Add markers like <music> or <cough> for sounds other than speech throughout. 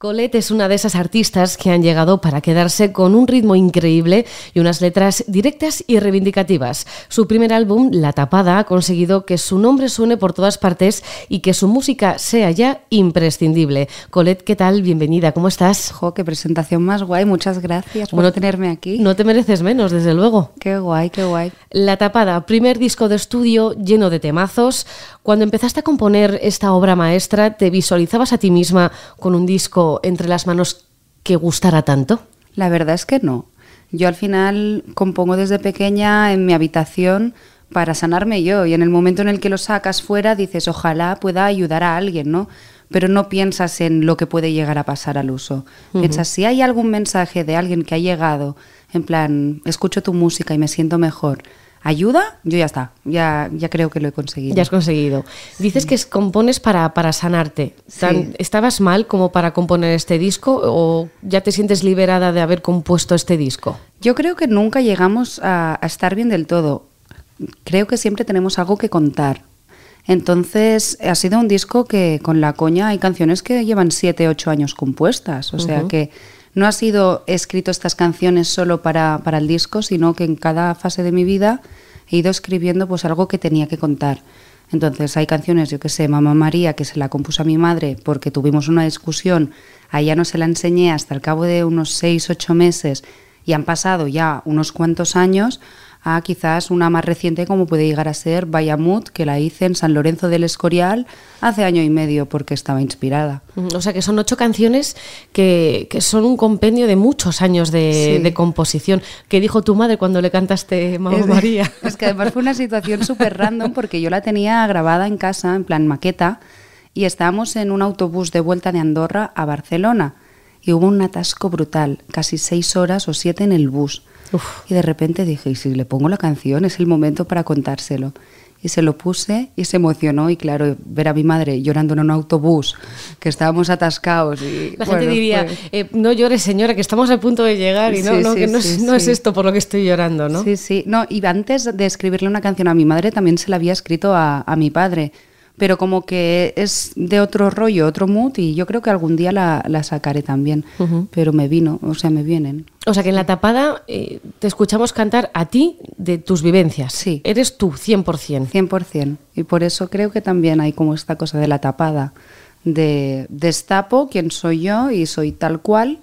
Colette es una de esas artistas que han llegado para quedarse con un ritmo increíble y unas letras directas y reivindicativas. Su primer álbum, La Tapada, ha conseguido que su nombre suene por todas partes y que su música sea ya imprescindible. Colette, ¿qué tal? Bienvenida, ¿cómo estás? Jo, qué presentación más guay, muchas gracias por tenerme aquí. No te mereces menos, desde luego. Qué guay, qué guay. La Tapada, primer disco de estudio lleno de temazos. Cuando empezaste a componer esta obra maestra, ¿te visualizabas a ti misma con un disco entre las manos que gustara tanto? La verdad es que no. Yo al final compongo desde pequeña en mi habitación para sanarme yo y en el momento en el que lo sacas fuera dices ojalá pueda ayudar a alguien, ¿no? Pero no piensas en lo que puede llegar a pasar al uso. Piensas si hay algún mensaje de alguien que ha llegado en plan escucho tu música y me siento mejor ayuda, yo ya está, ya, ya creo que lo he conseguido. Ya has conseguido. Dices que compones para, para sanarte. ¿Estabas mal como para componer este disco o ya te sientes liberada de haber compuesto este disco? Yo creo que nunca llegamos a, a estar bien del todo. Creo que siempre tenemos algo que contar. Entonces, ha sido un disco que con la coña hay canciones que llevan siete, ocho años compuestas. O sea que no ha sido escrito estas canciones solo para, para el disco, sino que en cada fase de mi vida he ido escribiendo pues algo que tenía que contar. Entonces hay canciones, yo que sé, Mamá María, que se la compuso a mi madre porque tuvimos una discusión, a ella no se la enseñé hasta el cabo de unos seis, ocho meses y han pasado ya unos cuantos años, a quizás una más reciente como puede llegar a ser Bayamut, que la hice en San Lorenzo del Escorial hace año y medio porque estaba inspirada. O sea que son ocho canciones que, que son un compendio de muchos años de, de, composición. ¿Qué dijo tu madre cuando le cantaste Mamá María? <laughs> Es que además fue una situación súper random porque yo la tenía grabada en casa, en plan maqueta, y estábamos en un autobús de vuelta de Andorra a Barcelona. Y hubo un atasco brutal, casi seis horas o siete en el bus. Y de repente dije, y si le pongo la canción, es el momento para contárselo. Y se lo puse y se emocionó y claro, ver a mi madre llorando en un autobús, que estábamos atascados. Y, la gente diría, eh, no llores señora, que estamos a punto de llegar y no, no, que no, es, esto por lo que estoy llorando, ¿no? Sí, sí, no, y antes de escribirle una canción a mi madre también se la había escrito a, a mi padre pero como que es de otro rollo, otro mood y yo creo que algún día la, la sacaré también, pero me vino, o sea, me vienen. O sea, que en la tapada eh, te escuchamos cantar a ti de tus vivencias. Sí. Eres tú, 100%. 100%. Y por eso creo que también hay como esta cosa de la tapada, de destapo quién soy yo y soy tal cual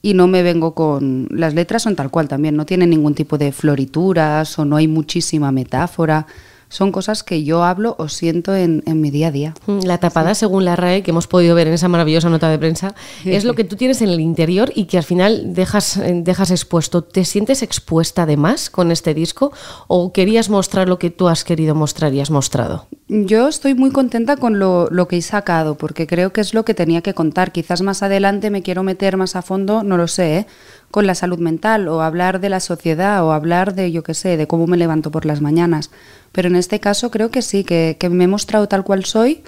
y no me vengo con... Las letras son tal cual también, no tienen ningún tipo de florituras o no hay muchísima metáfora son cosas que yo hablo o siento en, en mi día a día. Mm, la tapada, según la RAE, que hemos podido ver en esa maravillosa nota de prensa, es lo que tú tienes en el interior y que al final dejas, eh, dejas expuesto. ¿Te sientes expuesta además con este disco o querías mostrar lo que tú has querido mostrar y has mostrado? Yo estoy muy contenta con lo, lo que he sacado, porque creo que es lo que tenía que contar. Quizás más adelante me quiero meter más a fondo, no lo sé, ¿eh? con la salud mental o hablar de la sociedad o hablar de, yo qué sé, de cómo me levanto por las mañanas. Pero en este caso creo que sí, que, que me he mostrado tal cual soy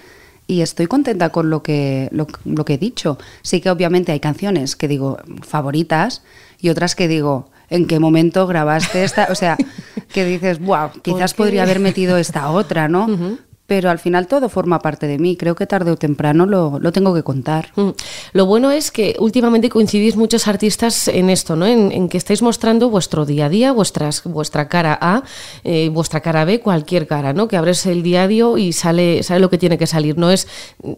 y estoy contenta con lo que, lo, lo, que he dicho. Sí que obviamente hay canciones que digo favoritas y otras que digo, ¿en qué momento grabaste esta? O sea, <laughs> que dices, wow, quizás podría haber metido esta otra, ¿no? Uh -huh pero al final todo forma parte de mí. Creo que tarde o temprano lo, lo tengo que contar. Mm. Lo bueno es que últimamente coincidís muchos artistas en esto, ¿no? En, en, que estáis mostrando vuestro día a día, vuestras, vuestra cara A, eh, vuestra cara B, cualquier cara, ¿no? Que abres el diario y sale, sale lo que tiene que salir. No es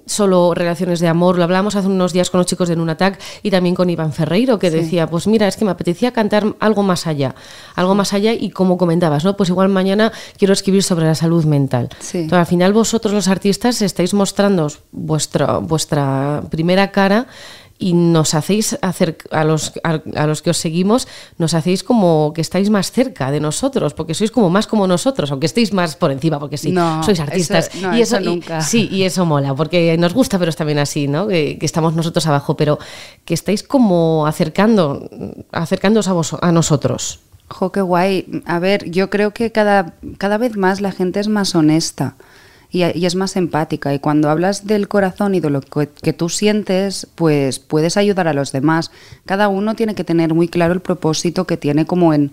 solo relaciones de amor. Lo hablábamos hace unos días con los chicos de Nunatac y también con Iván Ferreiro, que sí. decía, pues mira, es que me apetecía cantar algo más allá, algo más allá y como comentabas, ¿no? Pues igual mañana quiero escribir sobre la salud mental. Sí. Entonces, al final vosotros los artistas estáis mostrando vuestro, vuestra primera cara y nos hacéis hacer a los, a, a, los que os seguimos, nos hacéis como que estáis más cerca de nosotros, porque sois como más como nosotros, aunque estéis más por encima, porque sí, no, sois artistas. Eso, no, y eso, eso nunca. Y, sí, y eso mola, porque nos gusta, pero es también así, ¿no? Que, que, estamos nosotros abajo, pero que estáis como acercando, acercándoos a, vos, a nosotros. Jo, qué guay. A ver, yo creo que cada, cada vez más la gente es más honesta y, y, es más empática. Y cuando hablas del corazón y de lo que, que, tú sientes, pues puedes ayudar a los demás. Cada uno tiene que tener muy claro el propósito que tiene como en,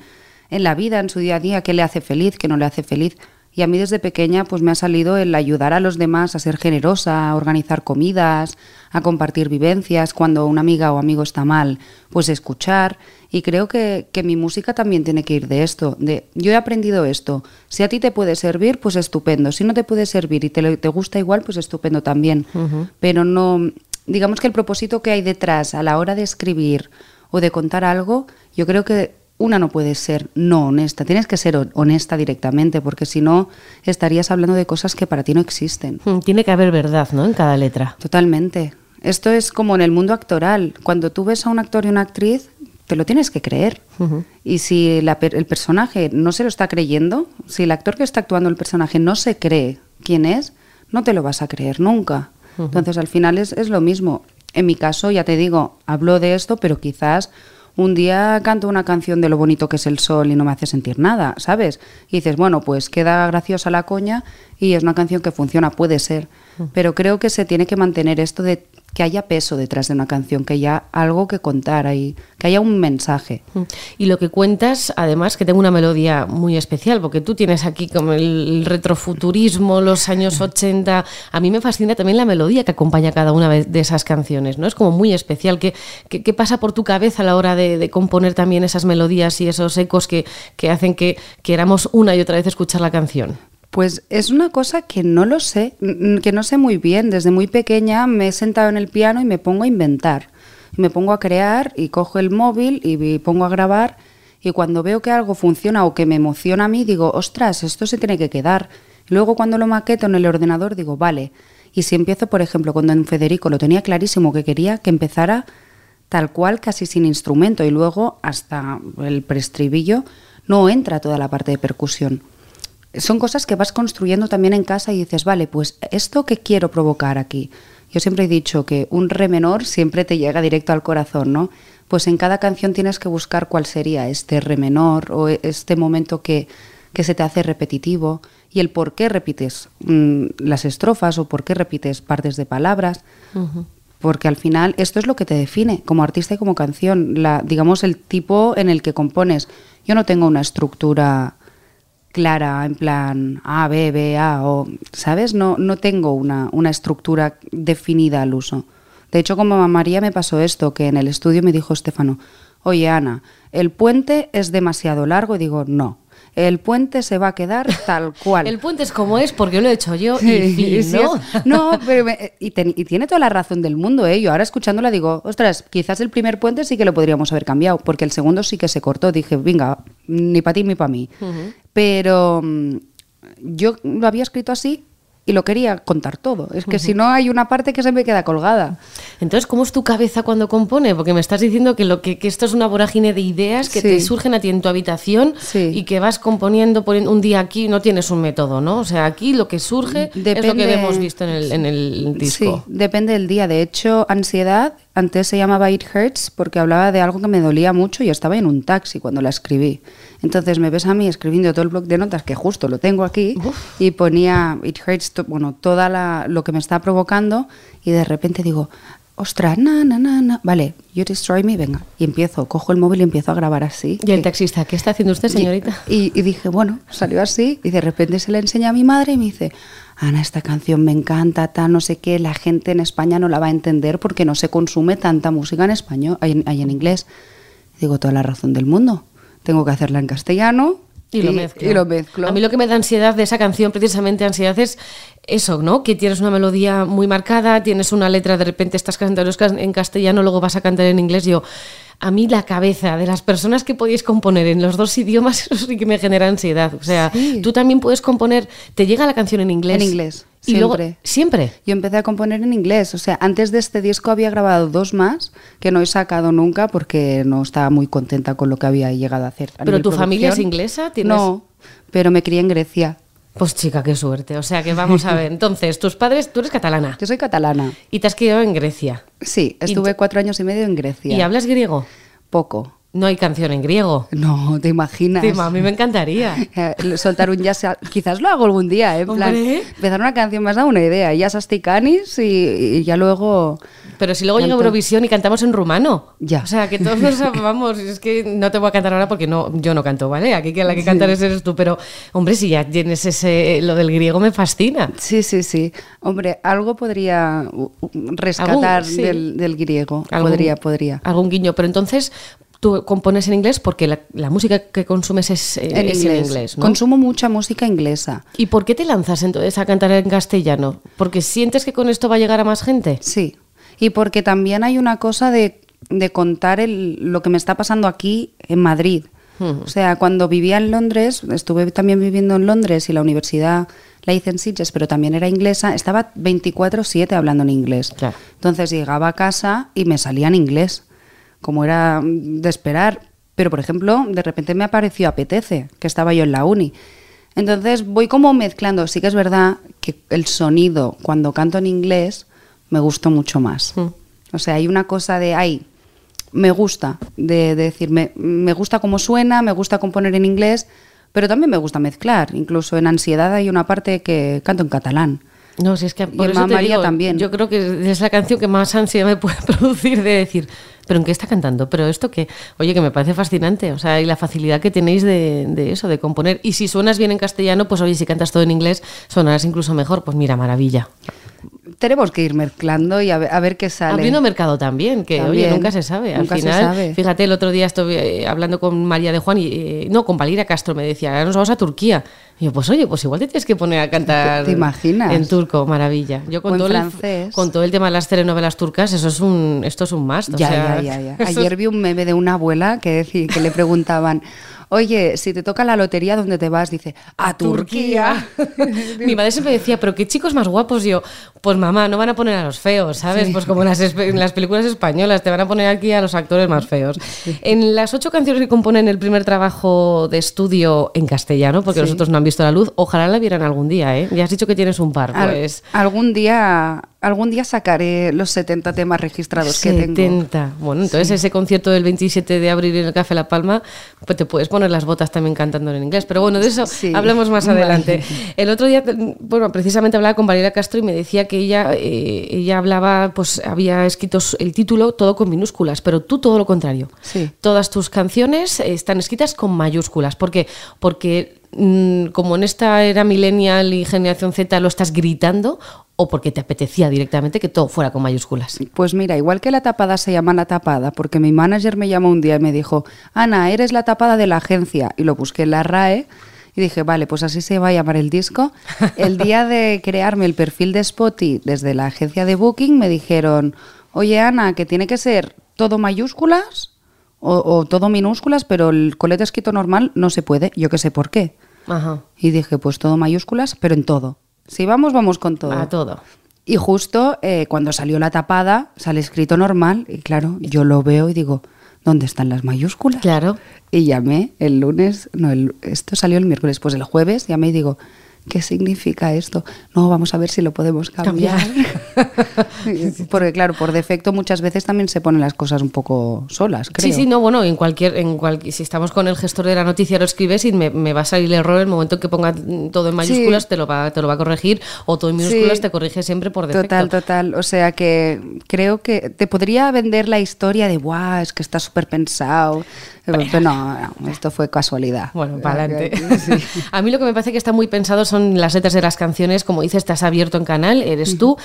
en la vida, en su día a día, qué le hace feliz, qué no le hace feliz. Y a mí desde pequeña pues me ha salido el ayudar a los demás a ser generosa, a organizar comidas, a compartir vivencias, cuando una amiga o amigo está mal, pues escuchar. Y creo que, que mi música también tiene que ir de esto, de yo he aprendido esto, si a ti te puede servir, pues estupendo, si no te puede servir y te, te gusta igual, pues estupendo también. Pero no, digamos que el propósito que hay detrás a la hora de escribir o de contar algo, yo creo que una no puede ser no honesta, tienes que ser honesta directamente, porque si no estarías hablando de cosas que para ti no existen. Hmm, tiene que haber verdad, ¿no? En cada letra. Totalmente. Esto es como en el mundo actoral. Cuando tú ves a un actor y una actriz, te lo tienes que creer. Y si el personaje no se lo está creyendo, si el actor que está actuando el personaje no se cree quién es, no te lo vas a creer nunca. Entonces al final es, es lo mismo. En mi caso, ya te digo, hablo de esto, pero quizás un día canto una canción de lo bonito que es el sol y no me hace sentir nada, ¿sabes? Y dices, bueno, pues queda graciosa la coña y es una canción que funciona, puede ser. Pero creo que se tiene que mantener esto de que haya peso detrás de una canción, que haya algo que contar ahí, que haya un mensaje. Mm. Y lo que cuentas, además, que tengo una melodía muy especial, porque tú tienes aquí como el retrofuturismo, los años 80. A mí me fascina también la melodía que acompaña cada una de esas canciones, ¿no? Es como muy especial. ¿Qué, qué, pasa por tu cabeza a la hora de, componer también esas melodías y esos ecos que, que hacen que queramos una y otra vez escuchar la canción? Pues es una cosa que no lo sé, que no sé muy bien. Desde muy pequeña me he sentado en el piano y me pongo a inventar. me pongo a crear y cojo el móvil y pongo a grabar y cuando veo que algo funciona o que me emociona a mí, digo, ostras, esto se tiene que quedar. luego cuando lo maqueto en el ordenador, digo, vale. Y si empiezo, por ejemplo, cuando en Federico lo tenía clarísimo que quería que empezara tal cual, casi sin instrumento, y luego hasta el preestribillo no entra toda la parte de percusión son cosas que vas construyendo también en casa y dices, vale, pues esto que quiero provocar aquí. Yo siempre he dicho que un re menor siempre te llega directo al corazón, ¿no? Pues en cada canción tienes que buscar cuál sería este re menor o este momento que, que se te hace repetitivo y el por qué repites mm, las estrofas o por qué repites partes de palabras. Porque al final esto es lo que te define como artista y como canción, la, digamos el tipo en el que compones. Yo no tengo una estructura clara, en plan A, B, B, A, o, ¿sabes? No, no tengo una, una estructura definida al uso. De hecho, como a María me pasó esto, que en el estudio me dijo Estefano, oye Ana, el puente es demasiado largo, y digo, no, el puente se va a quedar tal <laughs> cual. el puente es como es porque lo he hecho yo y ¿no? no, pero y, tiene toda la razón del mundo, ¿eh? Yo ahora escuchándola digo, ostras, quizás el primer puente sí que lo podríamos haber cambiado, porque el segundo sí que se cortó. Dije, venga, ni para ti ni para mí. Pero mm, yo lo había escrito así y lo quería contar todo. Es que si no hay una parte que se me queda colgada. Entonces, ¿cómo es tu cabeza cuando compone? Porque me estás diciendo que, lo que, esto es una vorágine de ideas que te surgen a ti en tu habitación y que vas componiendo por un día aquí no tienes un método, ¿no? O sea, aquí lo que surge es lo que hemos visto en el, en el disco. Sí, depende del día. De hecho, ansiedad antes se llamaba It Hurts porque hablaba de algo que me dolía mucho y estaba en un taxi cuando la escribí. Entonces me ves a mí escribiendo todo el blog de notas, que justo lo tengo aquí, y ponía It Hurts, bueno, toda lo que me está provocando, y de repente digo, ostras, na, na, na, na. Vale, You Destroy Me, venga. Y empiezo, cojo el móvil y empiezo a grabar así. ¿Y el taxista? ¿Qué está haciendo usted, señorita? Y, y, dije, bueno, salió así. Y de repente se le enseña a mi madre y me dice, Ana, esta canción me encanta, tal, no sé qué, la gente en España no la va a entender porque no se consume tanta música en español, hay en, inglés. Digo, toda la razón del mundo. Tengo que hacerla en castellano, y, lo mezclo. A mí lo que me da ansiedad de esa canción, precisamente ansiedad, es eso, ¿no? Que tienes una melodía muy marcada, tienes una letra, de repente estás cantando en castellano, luego vas a cantar en inglés. Yo, a mí la cabeza de las personas que podéis componer en los dos idiomas, <laughs> eso sí que me genera ansiedad. O sea, tú también puedes componer, te llega la canción en inglés. En inglés. Siempre. siempre. Yo empecé a componer en inglés. O sea, antes de este disco había grabado dos más que no he sacado nunca porque no estaba muy contenta con lo que había llegado a hacer. ¿Pero tu familia es inglesa? No, pero me crié en Grecia. Pues chica, qué suerte. O sea que vamos a ver. <laughs> Entonces, tus padres, tú eres catalana. Yo soy catalana. ¿Y te has criado en Grecia? Sí, estuve cuatro años y medio en Grecia. ¿Y hablas griego? Poco. No hay canción en griego. No, te imaginas. Sí, a mí me encantaría. <laughs> Eh, Soltar un jazz, quizás lo hago algún día, ¿eh? En plan, empezar una canción me has dado una idea, jazz asticanis y, y ya luego... Pero si luego llega. Eurovisión y cantamos en rumano. Ya. O sea, que todos nos <laughs> vamos, es que no te voy a cantar ahora porque no, yo no canto, ¿vale? Aquí que la que cantar eres tú, pero hombre, si ya tienes ese, lo del griego me fascina. Sí, sí, sí. Hombre, algo podría rescatar sí. del griego. Algún- podría, podría. Algún guiño, pero entonces tú compones en inglés porque la, la música que consumes es, eh, En es inglés. en inglés, ¿no? Consumo mucha música inglesa. ¿Y por qué te lanzas entonces a cantar en castellano? ¿Porque sientes que con esto va a llegar a más gente? Sí. Y porque también hay una cosa de, de contar el- lo que me está pasando aquí en Madrid. O sea, cuando vivía en Londres, estuve también viviendo en Londres y la universidad la hice en Sitges, pero también era inglesa, estaba 24/7 hablando en inglés. Claro. Entonces llegaba a casa y me salía en inglés, como era de esperar. Pero, por ejemplo, de repente me apareció Apetece, que estaba yo en la uni. Entonces voy como mezclando. Sí que es verdad que el sonido cuando canto en inglés me gustó mucho más. Mm. O sea, hay una cosa de, ay, me gusta, de, de decir, me, me gusta cómo suena, me gusta componer en inglés, pero también me gusta mezclar. Incluso en Ansiedad hay una parte que canto en catalán. No, si es que por Y eso te María digo, también. Yo creo que es la canción que más ansiedad me puede <laughs> producir de decir, ¿pero en qué está cantando? ¿Pero esto qué? Oye, que me parece fascinante. O sea, y la facilidad que tenéis de, de eso, de componer. Y si suenas bien en castellano, pues oye, si cantas todo en inglés, sonarás incluso mejor. Pues mira, maravilla. Tenemos que ir mezclando y a ver, a ver qué sale. Abriendo mercado también, que oye, nunca se sabe. Al Nunca se final, sabe. fíjate, el otro día estuve eh, hablando con María de Juan y eh, no, con Valira Castro me decía, ahora nos vamos a Turquía. Y yo, pues oye, pues igual te tienes que poner a cantar <laughs> ¿Te imaginas? en turco, maravilla. Yo con O todo el con todo el tema de las telenovelas turcas, eso es un esto es un must, o Ya, sea, ya, ya, <laughs> ya. Ayer vi un meme de una abuela que, decí- que le preguntaban, <laughs> oye, si te toca la lotería, ¿dónde te vas? Dice, a Turquía. Mi madre siempre decía, pero qué chicos más guapos yo. Pues mamá, no van a poner a los feos, ¿sabes? Pues como en las, espe- en las películas españolas, te van a poner aquí a los actores más feos. En las ocho canciones que componen el primer trabajo de estudio en castellano, porque Sí. nosotros no han visto la luz, ojalá la vieran algún día, ¿eh? Ya has dicho que tienes un par, Al- pues... algún día algún día sacaré los 70 temas registrados que tengo. 70. Bueno, entonces ese concierto del 27 de abril en el Café La Palma, pues te puedes poner las botas también cantando en inglés. Pero bueno, de eso Sí. hablamos más Vale. adelante. <laughs> El otro día, bueno, precisamente hablaba con Valeria Castro y me decía que ella, eh, ella hablaba, pues había escrito el título todo con minúsculas, pero tú todo lo contrario. Sí. Todas tus canciones eh, están escritas con mayúsculas. ¿Por qué? Porque como en esta era millennial y generación Z lo estás gritando o porque te apetecía directamente que todo fuera con mayúsculas. Pues mira, igual que la tapada se llama la tapada, porque mi manager me llamó un día y me dijo, Ana, eres la tapada de la agencia. Y lo busqué en la RAE y dije, vale, pues así se va a llamar el disco. <laughs> El día de crearme el perfil de Spotify desde la agencia de Booking me dijeron, oye Ana, que tiene que ser todo mayúsculas o, o todo minúsculas, pero el colete escrito normal no se puede, yo que sé por qué. Ajá. Y dije, pues todo mayúsculas, pero en todo. Si vamos, vamos con todo. A todo. Y justo eh, cuando salió la tapada, sale escrito normal, y claro, yo lo veo y digo, ¿dónde están las mayúsculas? Claro. Y llamé el lunes, no, el- esto salió el miércoles, pues el jueves llamé y digo, ¿qué significa esto? No, vamos a ver si lo podemos cambiar. <laughs> Porque claro, por defecto muchas veces también se ponen las cosas un poco solas, creo. Sí, sí, no, bueno, en cualquier, en cual, si estamos con el gestor de la noticia lo escribes y me, me va a salir el error el momento en que ponga todo en mayúsculas Sí. te lo va, te lo va a corregir o todo en minúsculas Sí. te corrige siempre por defecto. Total, total. O sea que creo que te podría vender la historia de, guau, es que está súper pensado. Pero <laughs> no, no, esto fue casualidad. Bueno, para adelante. <laughs> Sí. A mí lo que me parece que está muy pensado son las letras de las canciones. Como dices, estás abierto en canal, eres tú.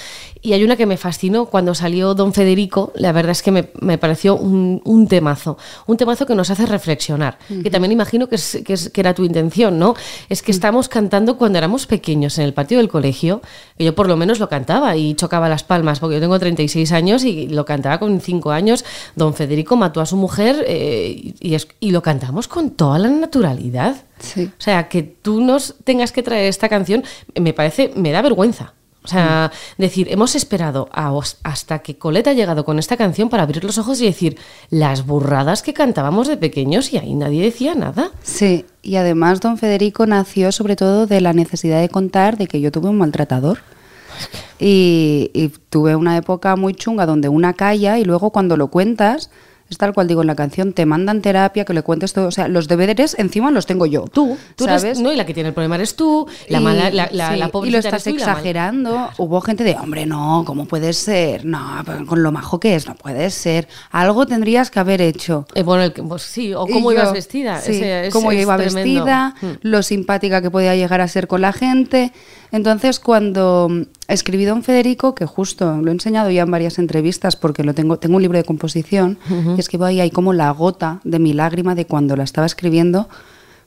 Y hay una que me fascinó cuando salió Don Federico. La verdad es que me, me pareció un, un temazo. Un temazo que nos hace reflexionar. Que también imagino que, es- que, es- que era tu intención, ¿no? Es que estamos cantando cuando éramos pequeños en el patio del colegio. Que yo por lo menos lo cantaba y chocaba las palmas, porque yo tengo 36 años y lo cantaba con 5 años. Don Federico mató a su mujer eh, y, es- y lo cantamos con toda la naturalidad. Sí. O sea, que tú nos tengas que traer esta canción, me parece, me da vergüenza. O sea, decir, hemos esperado a hasta que Coleta ha llegado con esta canción para abrir los ojos y decir las burradas que cantábamos de pequeños y ahí nadie decía nada. Sí, y además don Federico nació sobre todo de la necesidad de contar de que yo tuve un maltratador. <laughs> Y, y tuve una época muy chunga donde una calla y luego cuando lo cuentas Es tal cual digo en la canción, te mandan terapia, que le cuentes todo. O sea, los deberes encima los tengo yo. Tú, tú ¿sabes? no, y la que tiene el problema eres tú, la mala, la, la, Y lo estás exagerando. Hubo gente de, hombre, no, ¿cómo puede ser? No, con lo majo que es, no puede ser. Algo tendrías que haber hecho. Eh, bueno, pues sí, o cómo ibas vestida. Sí, cómo iba vestida, mm. lo simpática que podía llegar a ser con la gente. Entonces, cuando escribí Don Federico, que justo lo he enseñado ya en varias entrevistas porque lo tengo, tengo un libro de composición, y es que voy ahí como la gota de mi lágrima de cuando la estaba escribiendo,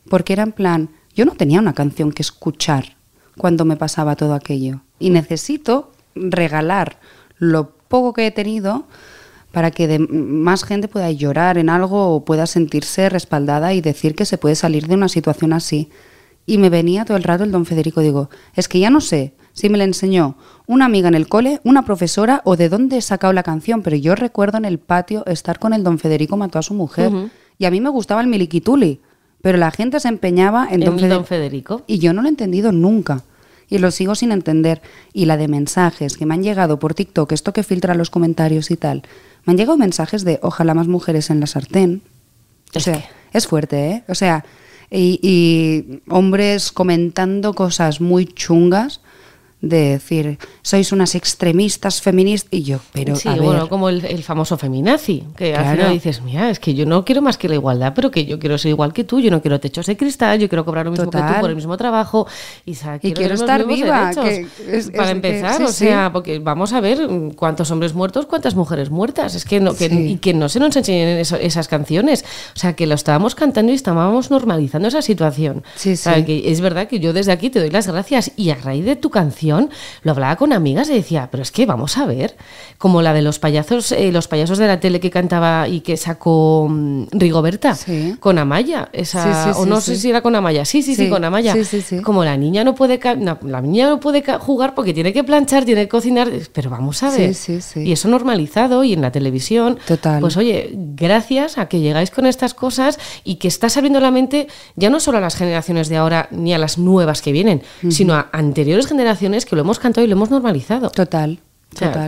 porque era en plan, yo no tenía una canción que escuchar cuando me pasaba todo aquello. Y necesito regalar lo poco que he tenido para que más gente pueda llorar en algo o pueda sentirse respaldada y decir que se puede salir de una situación así. Y me venía todo el rato el don Federico, digo, es que ya no sé si me la enseñó una amiga en el cole, una profesora o de dónde he sacado la canción, pero yo recuerdo en el patio estar con el don Federico mató a su mujer. Y a mí me gustaba el miliquituli, pero la gente se empeñaba en, don, Federico. Y yo no lo he entendido nunca. Y lo sigo sin entender. Y la de mensajes que me han llegado por TikTok, esto que filtra los comentarios y tal, me han llegado mensajes de ojalá más mujeres en la sartén. O sea, es fuerte, ¿eh? O sea, y, hombres comentando cosas muy chungas de decir, sois unas extremistas feministas, y yo, pero sí, bueno, como el, famoso feminazi, que al final dices, mira, es que yo no quiero más que la igualdad, pero que yo quiero ser igual que tú, yo no quiero techos de cristal, yo quiero cobrar lo mismo que tú por el mismo trabajo, y, quiero, estar viva, para empezar, o sea, porque vamos a ver cuántos hombres muertos, cuántas mujeres muertas, es que no, que, y que no se nos enseñen esas canciones, o sea, que lo estábamos cantando y estábamos normalizando esa situación. Sí, que es verdad que yo desde aquí te doy las gracias y a raíz de tu canción lo hablaba con amigas y decía, pero es que vamos a ver, como la de los payasos, eh, los payasos de la tele que cantaba y que sacó mm, Rigoberta con Amaya, esa, o no sé si era con Amaya, sí, sí, sí, con Amaya. Como la niña no puede, la niña no puede jugar porque tiene que planchar, tiene que cocinar, pero vamos a ver. Y eso normalizado y en la televisión. Total. Pues oye, gracias a que llegáis con estas cosas y que estás abriendo la mente ya no solo a las generaciones de ahora ni a las nuevas que vienen, sino a anteriores generaciones que lo hemos cantado y lo hemos normalizado. Total.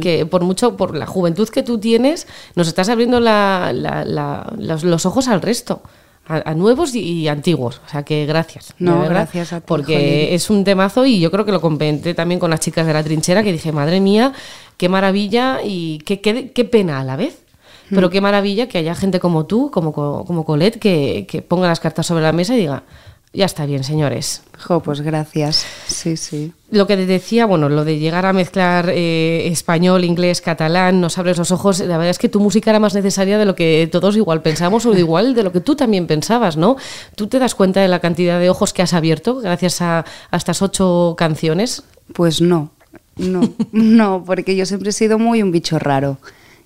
que por mucho, por la juventud que tú tienes, nos estás abriendo los, ojos al resto. A, nuevos y, antiguos. O sea que gracias. No, gracias a ti, Porque es un temazo y yo creo que lo comenté también con las chicas de la trinchera que dije, madre mía, qué maravilla y qué, qué, pena a la vez. Pero mm. qué maravilla que haya gente como tú, como, como Colette, que, que ponga las cartas sobre la mesa y diga, ya está bien, señores. Jo, pues gracias. Sí, sí. Lo que te decía, bueno, lo de llegar a mezclar eh, español, inglés, catalán, nos abres los ojos, la verdad es que tu música era más necesaria de lo que todos igual pensamos o igual de lo que tú también pensabas, ¿no? ¿Tú te das cuenta de la cantidad de ojos que has abierto gracias a, a estas ocho canciones? Pues no, no, <laughs> no, porque yo siempre he sido muy un bicho raro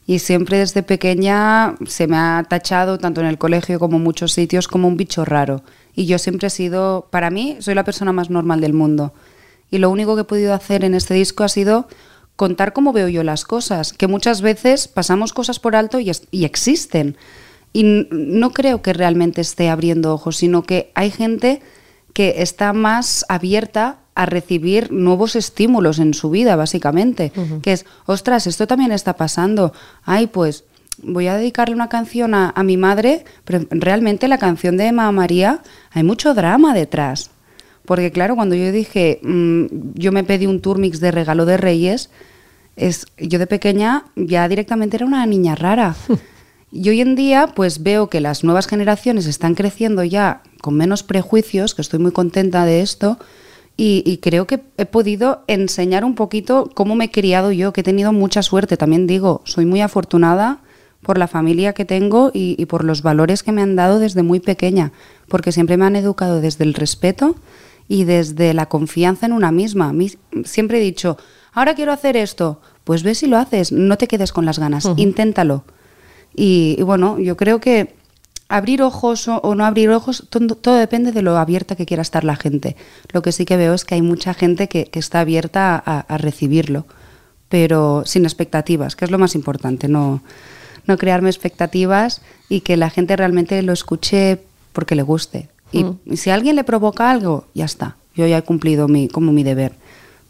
y siempre desde pequeña se me ha tachado, tanto en el colegio como en muchos sitios, como un bicho raro. Y yo siempre he sido, para mí, soy la persona más normal del mundo. Y lo único que he podido hacer en este disco ha sido contar cómo veo yo las cosas, que muchas veces pasamos cosas por alto y, y existen. Y no creo que realmente esté abriendo ojos, sino que hay gente que está más abierta a recibir nuevos estímulos en su vida, básicamente. Que es, ostras, esto también está pasando. Ay, pues voy a dedicarle una canción a, mi madre, pero realmente la canción de Emma María hay mucho drama detrás. Porque claro, cuando yo dije, mm, yo me pedí un tour mix de regalo de Reyes, es, yo de pequeña ya directamente era una niña rara. <laughs> Y hoy en día pues veo que las nuevas generaciones están creciendo ya con menos prejuicios, que estoy muy contenta de esto, y, y, creo que he podido enseñar un poquito cómo me he criado yo, que he tenido mucha suerte, también digo, soy muy afortunada por la familia que tengo y, por los valores que me han dado desde muy pequeña, porque siempre me han educado desde el respeto y desde la confianza en una misma. siempre he dicho, ahora quiero hacer esto, pues ve si lo haces, no te quedes con las ganas, inténtalo. Y, bueno, yo creo que abrir ojos o, no abrir ojos, todo, depende de lo abierta que quiera estar la gente. Lo que sí que veo es que hay mucha gente que, está abierta a, a recibirlo, pero sin expectativas, que es lo más importante, no no crearme expectativas y que la gente realmente lo escuche porque le guste. Y, mm. si a alguien le provoca algo, ya está. Yo ya he cumplido mi, como mi deber.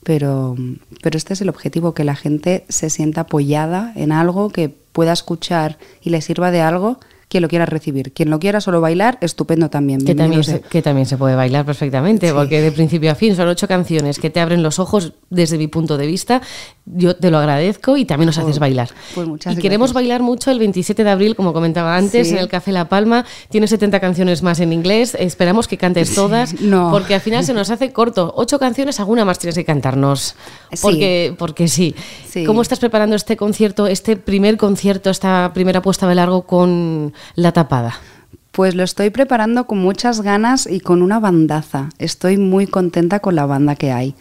Pero, pero este es el objetivo, que la gente se sienta apoyada en algo que pueda escuchar y le sirva de algo, quien lo quiera recibir. Quien lo quiera solo bailar, estupendo también. Que también, se, sea. que también se puede bailar perfectamente, Sí. porque de principio a fin son ocho canciones que te abren los ojos desde mi punto de vista. Yo te lo agradezco y también nos haces bailar. pues muchas y queremos bailar mucho el 27 de abril, como comentaba antes, Sí. en el Café La Palma. Tiene 70 canciones más en inglés. Esperamos que cantes todas, <laughs> no. porque al final se nos hace corto. Ocho canciones, alguna más tienes que cantarnos. Sí. Porque, porque sí. Sí. ¿Cómo estás preparando este concierto, este primer concierto, esta primera puesta de largo con La Tapada? Pues lo estoy preparando con muchas ganas y con una bandaza. Estoy muy contenta con la banda que hay,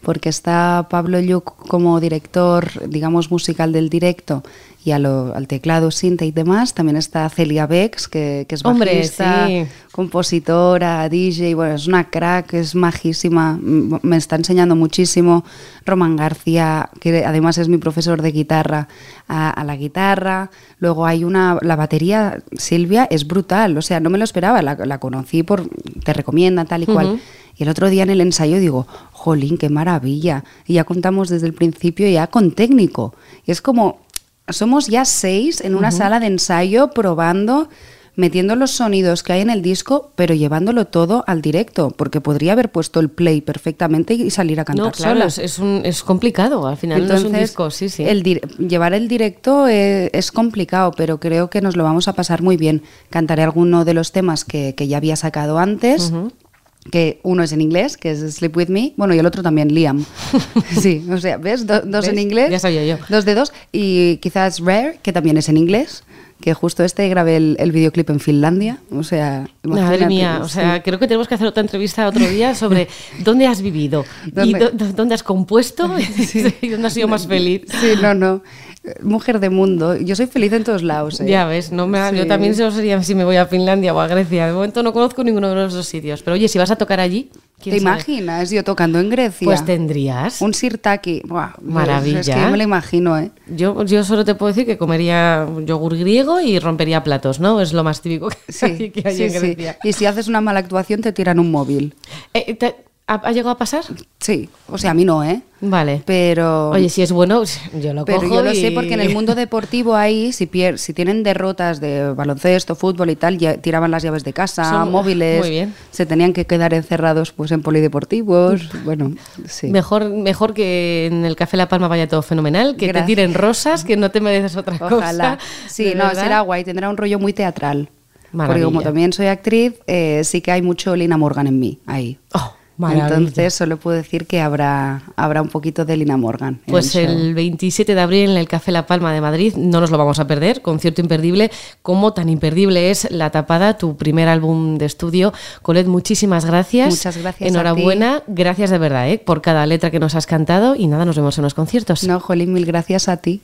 porque está Pablo Lluc como director, digamos, musical del directo y a lo- al teclado, cinta y demás. También está Celia Bex, que, que es Hombre, bajista, sí. compositora, DJ, bueno, es una crack, es majísima, me está enseñando muchísimo. Roman García, que además es mi profesor de guitarra, a, a la guitarra. Luego hay una, la batería, Silvia, es brutal, o sea, no me lo esperaba, la, la conocí por, te recomienda tal y cual. Ujú. Y el otro día en el ensayo digo, jolín, qué maravilla. Y ya contamos desde el principio ya con técnico. Y es como, somos ya seis en una sala de ensayo probando, metiendo los sonidos que hay en el disco, pero llevándolo todo al directo, porque podría haber puesto el play perfectamente y salir a cantar No, claro, sola. es, es un- es complicado. Al final no es un disco, sí, sí. el llevar el directo eh, es complicado, pero creo que nos lo vamos a pasar muy bien. Cantaré alguno de los temas que, que ya había sacado antes. Que uno es en inglés, que es Sleep With Me. Bueno, y el otro también, Liam. <laughs> Sí, o sea, ¿ves? Do- dos ¿Ves? en inglés. Ya sabía yo. Dos de dos. Y quizás Rare, que también es en inglés. Que justo este grabé el, el videoclip en Finlandia. O sea, Madre mía, o sí. sea, creo que tenemos que hacer otra entrevista otro día sobre <laughs> dónde has vivido y ¿Dónde? dó- dó- dónde has compuesto y dónde has sido más feliz. Sí, no, no. Mujer de mundo. Yo soy feliz en todos lados. ¿eh? Ya ves, no me, yo también eso sería si me voy a Finlandia o a Grecia. De momento no conozco ninguno de los dos sitios. Pero oye, si vas a tocar allí, ¿quién ¿Te sabe? imaginas yo tocando en Grecia? Pues tendrías. Un sirtaki. Buah, Maravilla. Es que me lo imagino, ¿eh? Yo, yo solo te puedo decir que comería yogur griego y rompería platos, ¿no? Es lo más típico que, Sí, <laughs> que hay sí, en. Grecia. Y si haces una mala actuación, te tiran un móvil. Eh, ¿te- ha, ha llegado a pasar? Sí, o sea, a mí no, ¿eh? Vale. Pero. Oye, si es bueno, yo lo pero cojo yo lo y- sé porque en el mundo deportivo ahí, si, pier- si tienen derrotas de baloncesto, fútbol y tal, ya tiraban las llaves de casa, Son- móviles, <laughs> muy bien. se tenían que quedar encerrados pues en polideportivos. Bueno, sí. Mejor, mejor que en el Café La Palma vaya todo fenomenal, que Gracias. te tiren rosas, que no te mereces otra Ojalá. cosa. Sí, de no, verdad. será guay, tendrá un rollo muy teatral. Maravilla. Porque como también soy actriz, eh, sí que hay mucho Lina Morgan en mí, ahí. Oh, maravilla. Entonces solo puedo decir que habrá, habrá un poquito de Lina Morgan. Pues show. el 27 de abril en el Café La Palma de Madrid, no nos lo vamos a perder, concierto imperdible, como tan imperdible es La Tapada, tu primer álbum de estudio. Colette, muchísimas gracias. Muchas gracias a Enhorabuena, gracias de verdad ¿eh? por cada letra que nos has cantado y nada, nos vemos en los conciertos. No, Jolín, mil gracias a ti.